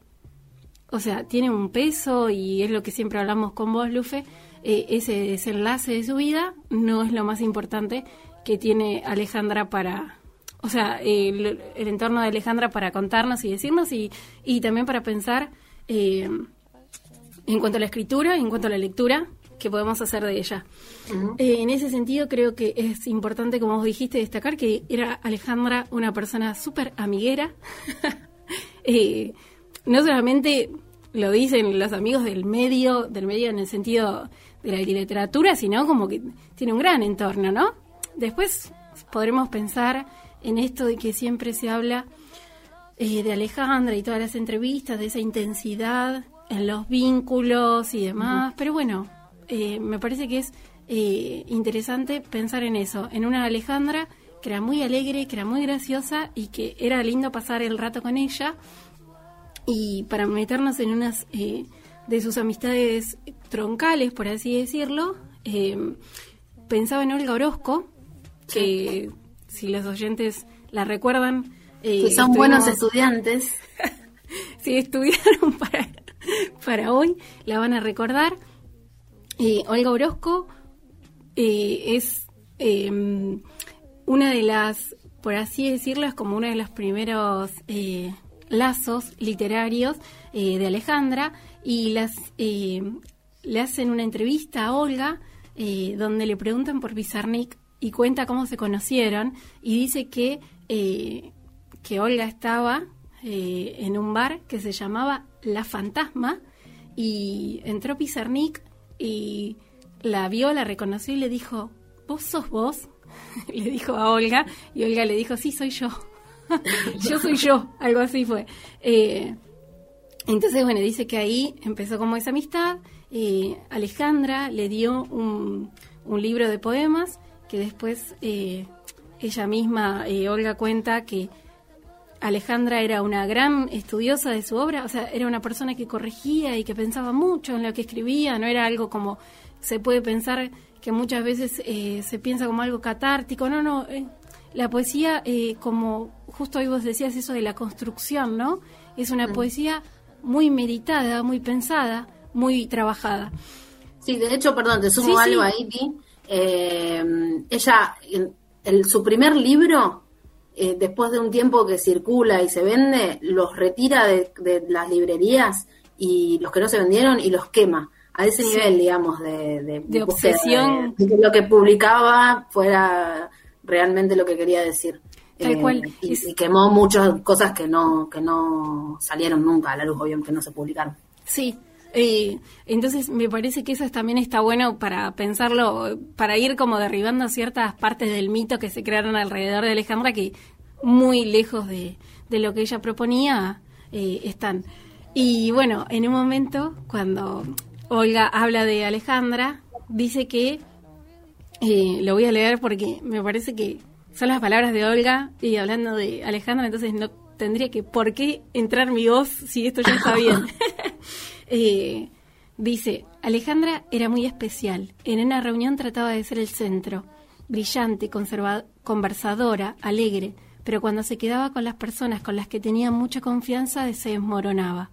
o sea, tiene un peso y es lo que siempre hablamos con vos, Lufe, eh, ese desenlace de su vida no es lo más importante que tiene Alejandra para, o sea, el, entorno de Alejandra para contarnos y decirnos y, y también para pensar eh, en cuanto a la escritura, en cuanto a la lectura, que podemos hacer de ella. Eh, en ese sentido, creo que es importante, como vos dijiste, destacar que era Alejandra una persona súper amiguera. *laughs* No solamente lo dicen los amigos del medio, del medio en el sentido de la literatura, sino como que tiene un gran entorno, ¿no? Después podremos pensar en esto de que siempre se habla eh, de Alejandra y todas las entrevistas, de esa intensidad en los vínculos y demás, pero bueno, eh, me parece que es eh, interesante pensar en eso, en una Alejandra que era muy alegre, que era muy graciosa y que era lindo pasar el rato con ella. Y para meternos en unas eh, de sus amistades troncales, por así decirlo, pensaba en Olga Orozco, que si los oyentes la recuerdan... que son buenos estudiantes. *laughs* si estudiaron para, para hoy, la van a recordar. Olga Orozco eh, es em, una de las, por así decirlo, es como uno de los primeros eh, lazos literarios eh, de Alejandra y las le hacen una entrevista a Olga donde le preguntan por Pizarnik y cuenta cómo se conocieron y dice que, que Olga estaba en un bar que se llamaba La Fantasma y entró Pizarnik y la vio, la reconoció y le dijo, ¿vos sos vos? *laughs* le dijo a Olga y Olga le dijo, sí, soy yo. *laughs* yo soy yo, algo así fue. Eh, entonces, bueno, dice que ahí empezó como esa amistad. Eh, Alejandra le dio un, un, libro de poemas que después eh, ella misma, Olga, cuenta que Alejandra era una gran estudiosa de su obra, o sea, era una persona que corregía y que pensaba mucho en lo que escribía, no era algo como se puede pensar que muchas veces eh, se piensa como algo catártico, no, no, eh, la poesía, eh, como justo hoy vos decías eso de la construcción, ¿no? Es una mm. poesía muy meditada, muy pensada, muy trabajada. Sí, de hecho, perdón, te sumo algo ahí, ella, en su primer libro eh, después de un tiempo que circula y se vende, los retira de, las librerías y los que no se vendieron y los quema. A ese nivel, digamos, de, de, obsesión. De, que lo que publicaba fuera realmente lo que quería decir. Tal eh, cual. Y, quemó muchas cosas que no, que no salieron nunca a la luz, obviamente, que no se publicaron. Sí, eh, entonces me parece que eso también está bueno para pensarlo, para ir como derribando ciertas partes del mito que se crearon alrededor de Alejandra que muy lejos de, lo que ella proponía eh, están. Y bueno, en un momento cuando Olga habla de Alejandra, dice que, eh, lo voy a leer porque me parece que son las palabras de Olga y hablando de Alejandra, entonces no tendría que por qué entrar mi voz si esto ya está bien. *laughs* *laughs* Eh, dice, Alejandra era muy especial. En una reunión trataba de ser el centro, brillante, conversadora, alegre, pero cuando se quedaba con las personas con las que tenía mucha confianza se desmoronaba.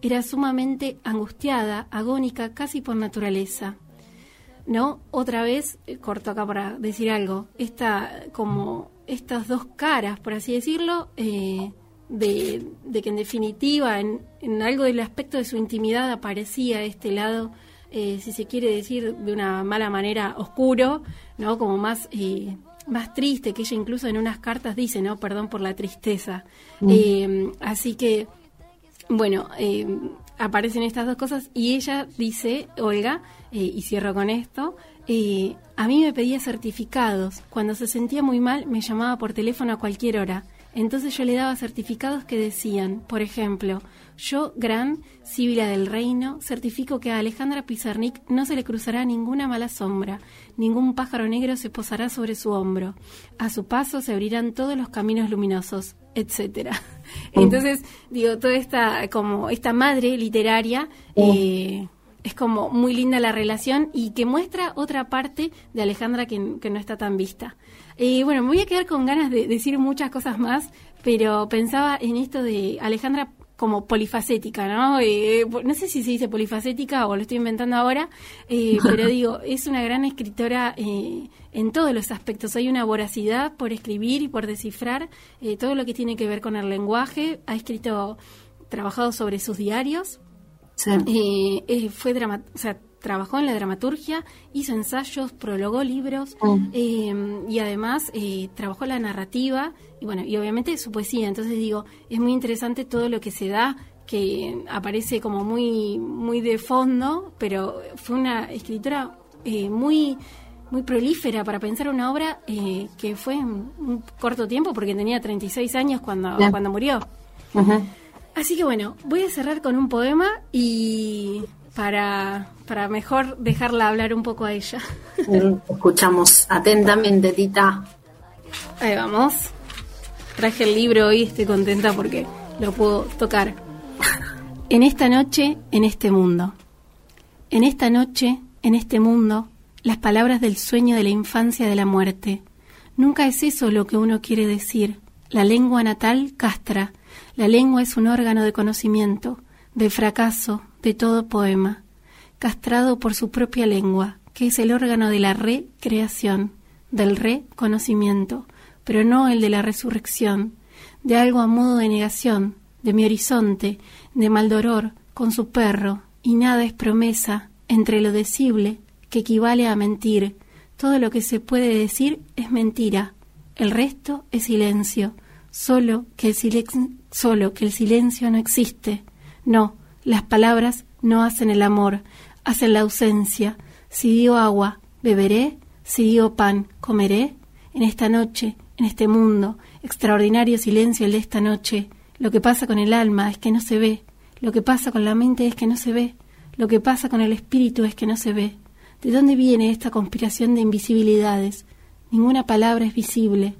Era sumamente angustiada, agónica, casi por naturaleza. ¿No? Otra vez, eh, corto acá para decir algo, esta, como estas dos caras, por así decirlo, eh, de, que en definitiva en, algo del aspecto de su intimidad aparecía este lado, eh, si se quiere decir de una mala manera, oscuro, ¿no? Como más, eh, más triste, que ella incluso en unas cartas dice, ¿no? Perdón por la tristeza. Mm. Eh, así que, bueno, aparecen estas dos cosas y ella dice, Olga, y cierro con esto, a mí me pedía certificados. Cuando se sentía muy mal, me llamaba por teléfono a cualquier hora. Entonces yo le daba certificados que decían, por ejemplo, yo, Gran Sibila del Reino, certifico que a Alejandra Pizarnik no se le cruzará ninguna mala sombra, ningún pájaro negro se posará sobre su hombro, a su paso se abrirán todos los caminos luminosos, etcétera. Oh. Entonces, digo, toda esta, como esta madre literaria, oh. eh, es como muy linda la relación y que muestra otra parte de Alejandra que, que no está tan vista. Eh, bueno, me voy a quedar con ganas de decir muchas cosas más, pero pensaba en esto de Alejandra como polifacética, ¿no? Eh, no sé si se dice polifacética o lo estoy inventando ahora, eh, pero *laughs* digo, es una gran escritora en todos los aspectos. Hay una voracidad por escribir y por descifrar todo lo que tiene que ver con el lenguaje. Ha escrito, trabajado sobre sus diarios. Sí. fue o sea, trabajó en la dramaturgia, hizo ensayos, prologó libros mm. eh, y además eh, trabajó la narrativa y bueno, y obviamente su poesía. Entonces digo, es muy interesante todo lo que se da que aparece como muy muy de fondo, pero fue una escritora eh, muy muy prolífera para pensar una obra que fue en un corto tiempo porque tenía 36 años cuando, cuando murió. Así que bueno, voy a cerrar con un poema y para, para mejor dejarla hablar un poco a ella. Escuchamos atentamente, Tita. Ahí vamos. Traje el libro hoy, estoy contenta porque lo puedo tocar. En esta noche, en este mundo. En esta noche, en este mundo, las palabras del sueño de la infancia de la muerte. Nunca es eso lo que uno quiere decir. La lengua natal castra. La lengua es un órgano de conocimiento, de fracaso, de todo poema, castrado por su propia lengua, que es el órgano de la recreación, del reconocimiento, pero no el de la resurrección, de algo a modo de negación, de mi horizonte, de Maldoror, con su perro, y nada es promesa entre lo decible, que equivale a mentir. Todo lo que se puede decir es mentira. El resto es silencio, solo que el, silencio, solo que el silencio no existe. No, las palabras no hacen el amor, hacen la ausencia. Si digo agua, beberé, si digo pan, comeré. En esta noche, en este mundo, extraordinario silencio el de esta noche, lo que pasa con el alma es que no se ve, lo que pasa con la mente es que no se ve, lo que pasa con el espíritu es que no se ve. ¿De dónde viene esta conspiración de invisibilidades? Ninguna palabra es visible.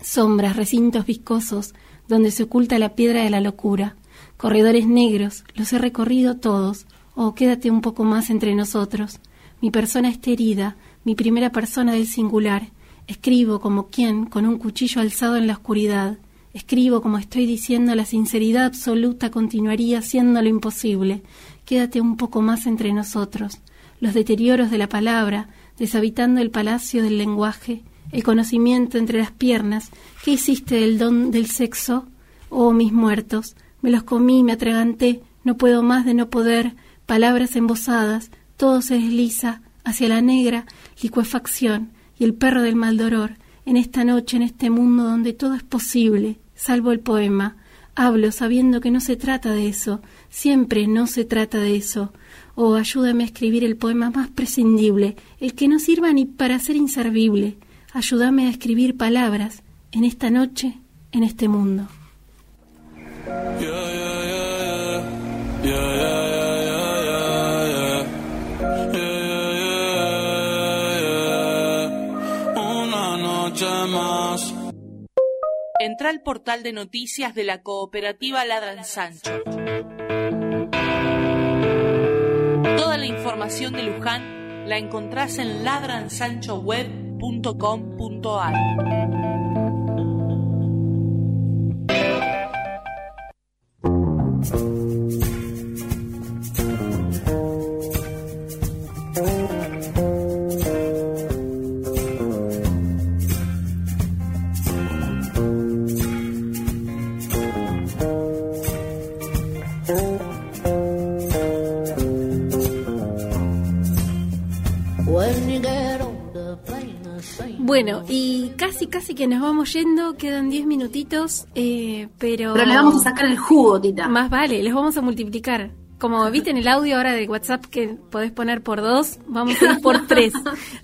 Sombras, recintos viscosos, donde se oculta la piedra de la locura corredores negros, los he recorrido todos. Oh, quédate un poco más entre nosotros. Mi persona está herida, mi primera persona del singular. Escribo como quien, con un cuchillo alzado en la oscuridad. Escribo como estoy diciendo, la sinceridad absoluta continuaría siendo lo imposible. Quédate un poco más entre nosotros. Los deterioros de la palabra, deshabitando el palacio del lenguaje, el conocimiento entre las piernas. ¿Qué hiciste del don del sexo? Oh, mis muertos, me los comí, me atraganté, no puedo más de no poder, palabras embosadas, todo se desliza hacia la negra licuefacción y el perro del mal dolor, en esta noche, en este mundo donde todo es posible, salvo el poema. Hablo sabiendo que no se trata de eso, siempre no se trata de eso. Oh, ayúdame a escribir el poema más prescindible, el que no sirva ni para ser inservible. Ayúdame a escribir palabras en esta noche, en este mundo. Una noche más. Entra al portal de noticias de la cooperativa Ladran Sancho. Toda la información de Luján la encontrás en ladransanchoweb.com.ar. Bueno, y casi, casi que nos vamos yendo, quedan 10 minutitos, eh, pero... Pero le vamos a sacar el jugo, Tita. Más vale, les vamos a multiplicar. Como viste en el audio ahora de WhatsApp que podés poner por dos, vamos a ir por *laughs* tres.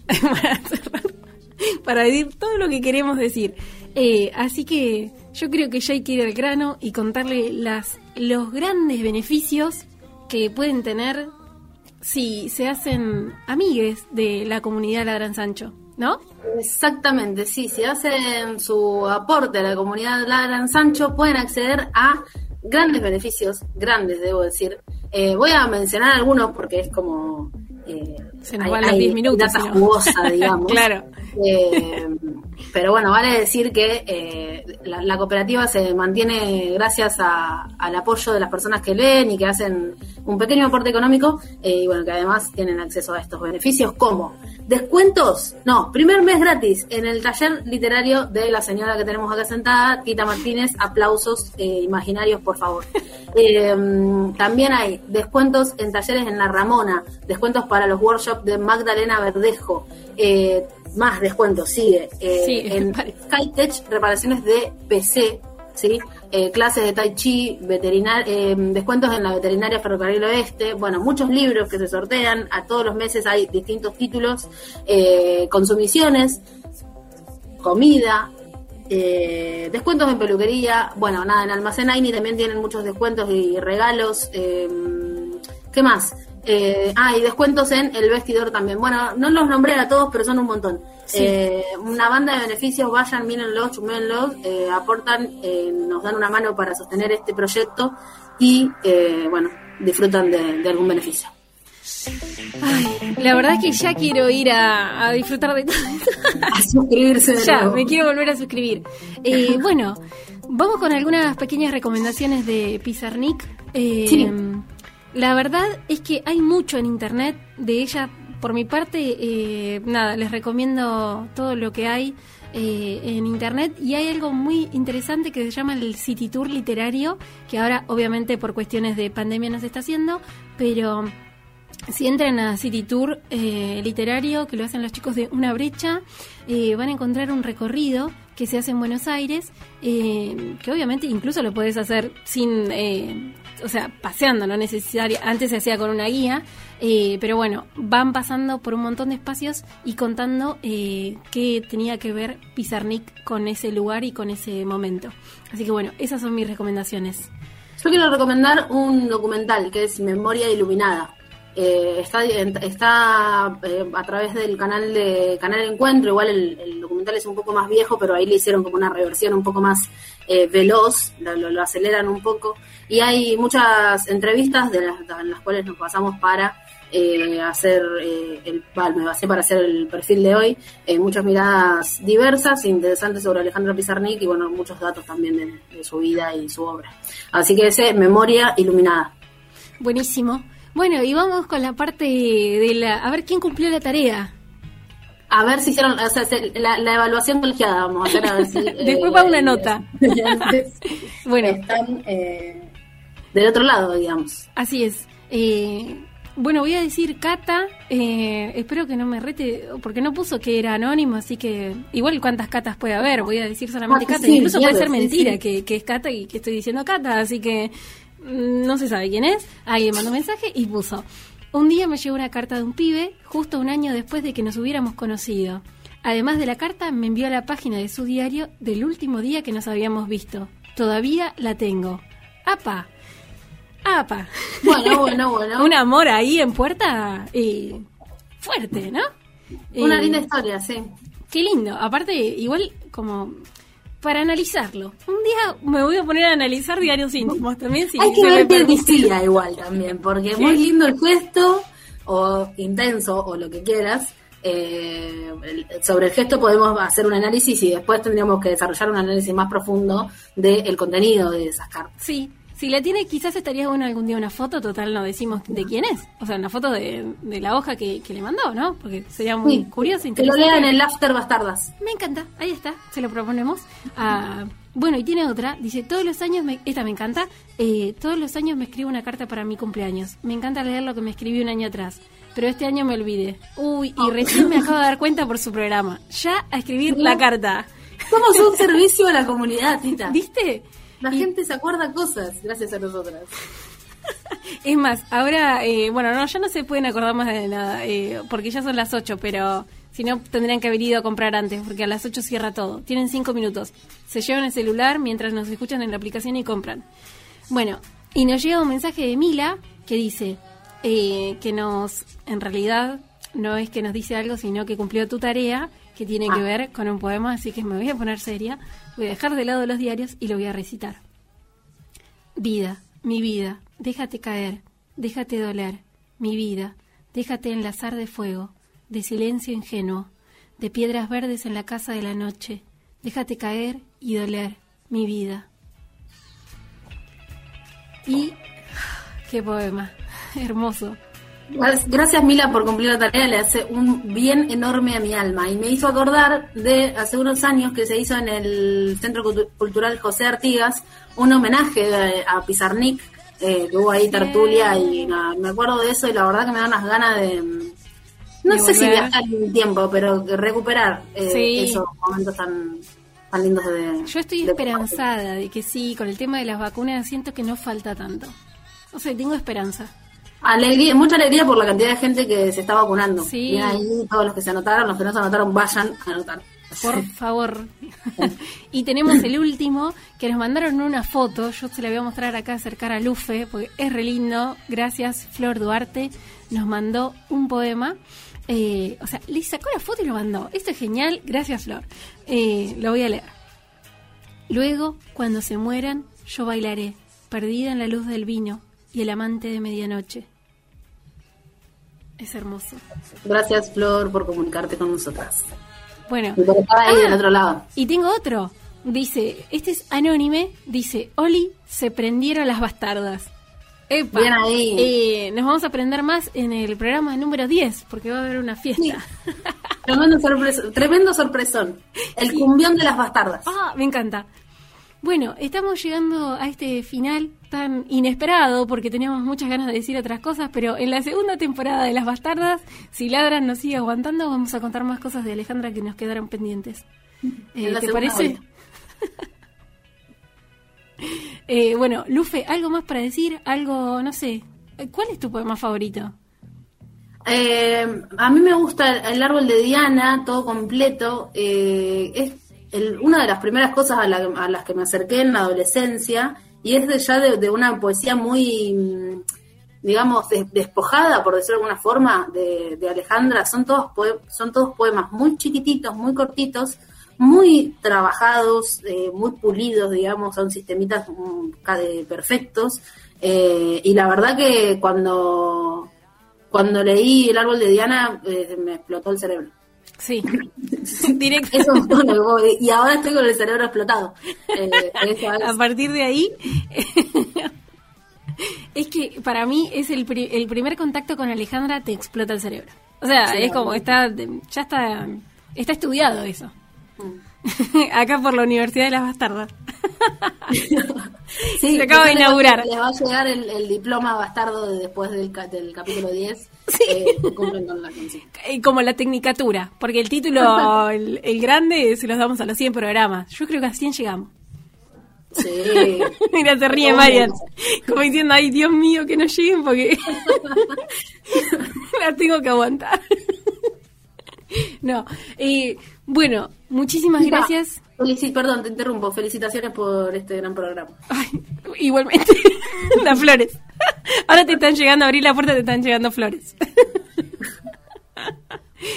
*laughs* para, decir todo lo que queremos decir. Eh, así que yo creo que ya hay que ir al grano y contarle las, los grandes beneficios que pueden tener si se hacen amigues de la comunidad Ladran Sancho. ¿No? Exactamente, sí, si hacen su aporte a la comunidad Ladran Sancho pueden acceder a grandes beneficios, grandes debo decir. Eh, voy a mencionar algunos porque es como... Eh, Se nos van los 10 minutos. Data jugosa, *laughs* digamos. claro. Eh, pero bueno, vale decir que eh, la, cooperativa se mantiene gracias al apoyo de las personas que leen y que hacen un pequeño aporte económico eh, y bueno, que además tienen acceso a estos beneficios como descuentos, no, primer mes gratis en el taller literario de la señora que tenemos acá sentada, Tita Martínez, aplausos eh, imaginarios por favor. *laughs* también hay descuentos en talleres en La Ramona, descuentos para los workshops de Magdalena Verdejo. Eh, más descuentos, sigue. Eh, *laughs* en SkyTech, reparaciones de PC, ¿sí? Eh, clases de Tai Chi, veterinar, eh, descuentos en la veterinaria Ferrocarril Oeste, bueno, muchos libros que se sortean, a todos los meses hay distintos títulos, consumiciones, comida, descuentos en peluquería, bueno, nada, en Almacén Aini también tienen muchos descuentos y regalos. ¿Qué más? Eh, ah, y descuentos en el vestidor también. Bueno, no los nombré a todos, pero son un montón. Eh, una banda de beneficios, vayan, mírenlos, chumenlos, eh, aportan, eh, nos dan una mano para sostener este proyecto y, bueno, disfrutan de, algún beneficio. Ay, la verdad es que ya quiero ir a, disfrutar de todo A suscribirse. ya, me quiero volver a suscribir. bueno, vamos con algunas pequeñas recomendaciones de Pizarnik. Sí. La verdad es que hay mucho en internet de ella. Por mi parte, eh, nada, les recomiendo todo lo que hay eh, en internet y hay algo muy interesante que se llama el City Tour literario, que ahora obviamente por cuestiones de pandemia no se está haciendo, pero si entran a City Tour eh, literario, que lo hacen los chicos de Una Brecha, van a encontrar un recorrido que se hace en Buenos Aires, que obviamente incluso lo puedes hacer sin o sea, paseando, no necesaria, antes se hacía con una guía, eh, pero bueno, van pasando por un montón de espacios y contando eh, qué tenía que ver Pizarnik con ese lugar y con ese momento. Así que bueno, esas son mis recomendaciones. Yo quiero recomendar un documental que es Memoria Iluminada. Eh, está está a través del canal de Canal Encuentro, igual el, documental es un poco más viejo, pero ahí le hicieron como una reversión un poco más veloz, lo, aceleran un poco y hay muchas entrevistas de las, cuales nos pasamos para eh, hacer eh, el me basé para hacer el perfil de hoy eh, muchas miradas diversas e interesantes sobre Alejandro Pizarnik y bueno muchos datos también de, su vida y su obra. Así que ese memoria iluminada. Buenísimo bueno y vamos con la parte de la a ver quién cumplió la tarea a ver si hicieron, o sea, la, evaluación colegiada, vamos a hacer a ver si... *laughs* Después va una nota. *laughs* bueno. Están eh, del otro lado, digamos. Así es. Eh, bueno, voy a decir Cata, eh, espero que no me rete, porque no puso que era anónimo, así que igual cuántas Catas puede haber, voy a decir solamente ah, Cata, incluso puede ser mentira Que, que, es Cata y que estoy diciendo Cata, así que no se sabe quién es, alguien mandó un mensaje y puso, un día me llegó una carta de un pibe, justo un año después de que nos hubiéramos conocido. Además de la carta, me envió a la página de su diario del último día que nos habíamos visto. Todavía la tengo. ¡Apa! ¡Apa! Bueno, bueno, bueno. *laughs* un amor ahí en puerta y fuerte, ¿no? Una linda historia, sí. Qué lindo. Aparte, igual como para analizarlo. Un día me voy a poner a analizar diarios íntimos también. Hay que ver qué decía igual también, porque es muy lindo el gesto, o intenso, o lo que quieras. Eh, sobre el gesto podemos hacer un análisis y después tendríamos que desarrollar un análisis más profundo del contenido de esas cartas. Sí, si la tiene, quizás estaría bueno algún día una foto, total no decimos de quién es. O sea, una foto de, la hoja que, le mandó, ¿no? Porque sería muy curioso. Que lo lea en el After Bastardas. Me encanta, ahí está, se lo proponemos. Ah, bueno, y tiene otra, dice, todos los años, me, esta me encanta, eh, todos los años me escribo una carta para mi cumpleaños. Me encanta leer lo que me escribí un año atrás, pero este año me olvidé. Uy, y oh. recién me acabo de dar cuenta por su programa. Ya a escribir la carta. Somos un servicio a la comunidad, Tita. *laughs* ¿Viste? La gente se acuerda cosas gracias a nosotras. *laughs* Es más, ahora, eh, bueno, no, ya no se pueden acordar más de nada, eh, porque ya son las 8, pero si no, tendrían que haber ido a comprar antes, porque a las 8 cierra todo. Tienen 5 minutos. Se llevan el celular mientras nos escuchan en la aplicación y compran. Bueno, y nos llega un mensaje de Mila que dice eh, que nos, en realidad, no es que nos dice algo, sino que cumplió tu tarea, que tiene que ah. ver con un poema, así que me voy a poner seria. Voy a dejar de lado los diarios y lo voy a recitar. Vida, mi vida, déjate caer, déjate doler, mi vida, déjate enlazar de fuego, de silencio ingenuo, de piedras verdes en la casa de la noche. Déjate caer y doler, mi vida. Y qué poema, *laughs* hermoso. Gracias Mila por cumplir la tarea, le hace un bien enorme a mi alma. Y me hizo acordar de hace unos años que se hizo en el Centro Cultural José Artigas un homenaje a Pizarnik, eh, que hubo ahí tertulia y me acuerdo de eso y la verdad que me da unas ganas de, no sé si viajar en tiempo, pero recuperar eh, esos momentos tan, tan lindos de... Yo estoy esperanzada de que sí, con el tema de las vacunas siento que no falta tanto. O sea, tengo esperanza. Alegría, mucha alegría por la cantidad de gente que se está vacunando. Sí. Y ahí todos los que se anotaron, los que no se anotaron, vayan a anotar. Por favor. *laughs* y tenemos el último, que nos mandaron una foto, yo se la voy a mostrar acá acercar a Lufe, porque es re lindo. Gracias, Flor Duarte. Nos mandó un poema. Eh, o sea, le sacó la foto y lo mandó. Esto es genial, gracias Flor. Eh, lo voy a leer. Luego, cuando se mueran, yo bailaré, perdida en la luz del vino, y el amante de medianoche. Es hermoso. Gracias, Flor, por comunicarte con nosotras. Bueno. Y ahí del ah, otro lado. Y tengo otro. Dice, este es anónime, dice, Oli, se prendieron las bastardas. Bien ahí. Eh, nos vamos a aprender más en el programa número 10, porque va a haber una fiesta. Tremendo, sorpresón. El cumbión de las bastardas. Ah, me encanta. Bueno, estamos llegando a este final tan inesperado porque teníamos muchas ganas de decir otras cosas, pero en la segunda temporada de Las Bastardas, si Ladran nos sigue aguantando, vamos a contar más cosas de Alejandra que nos quedaron pendientes. Eh, ¿Te parece? *laughs* eh, bueno, Lufe, ¿algo más para decir? Algo, no sé, ¿cuál es tu poema favorito? Eh, a mí me gusta el árbol de Diana, todo completo. Eh, es una de las primeras cosas a, las que me acerqué en la adolescencia y es de ya de, una poesía muy, digamos, despojada, por decirlo de alguna forma, de, Alejandra. Son todos, son todos poemas muy chiquititos, muy cortitos, muy trabajados, eh, muy pulidos, digamos, son sistemitas mm, perfectos. Eh, y la verdad que cuando, cuando leí El árbol de Diana eh, me explotó el cerebro. Sí, *laughs* directo. y ahora estoy con el cerebro explotado. Eh, a partir de ahí, *laughs* es que para mí es el, el primer contacto con Alejandra te explota el cerebro. O sea, es como, está ya está, está estudiado eso. *laughs* Acá por la Universidad de las Bastardas. sí, *laughs* Se acaba de inaugurar. Les va a llegar el, diploma bastardo después del, del capítulo 10. Eh, y *laughs* como la tecnicatura, porque el título, el, grande, se los damos a los 100 programas. Yo creo que a 100 llegamos. Sí. Mira, se ríe Marian. Como diciendo, ay, Dios mío, que no lleguen porque la tengo que aguantar. *laughs* no. Eh, bueno, muchísimas gracias. perdón, te interrumpo. Felicitaciones por este gran programa. igualmente, *laughs* las flores. *laughs* Ahora te están llegando, abrir la puerta, te están llegando flores.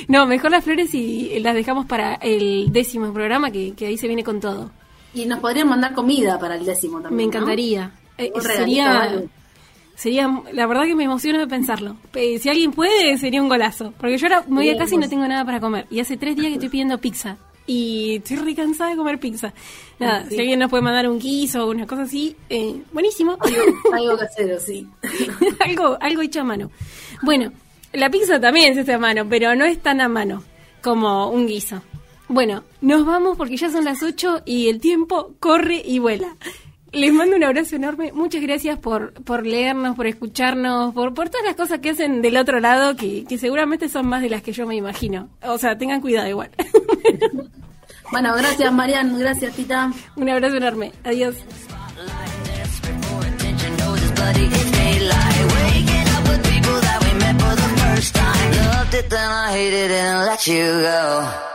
No, mejor las flores y las dejamos para el décimo programa, que, ahí se viene con todo. Y nos podrían mandar comida para el décimo también. Me encantaría. Eh, sería, sería, la verdad que me emociona de pensarlo. Si alguien puede, sería un golazo. Porque yo ahora me voy a casa y no tengo nada para comer. Y hace tres días que estoy pidiendo pizza y estoy re cansada de comer pizza. Nada, si alguien nos puede mandar un guiso o una cosa así, eh, buenísimo. Algo, *laughs* casero, sí. *laughs* algo, algo hecho a mano. Bueno, la pizza también se hace a mano, pero no es tan a mano como un guiso. Bueno, nos vamos porque ya son las 8 y el tiempo corre y vuela. Les mando un abrazo enorme. Muchas gracias por, por leernos, por escucharnos, por, por todas las cosas que hacen del otro lado, que, que seguramente son más de las que yo me imagino. O sea, tengan cuidado igual. *laughs* Bueno, gracias Marian, gracias Tita. Un abrazo enorme. Adiós.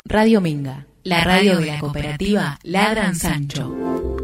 Radio Minga, la radio de la cooperativa Ladran Sancho.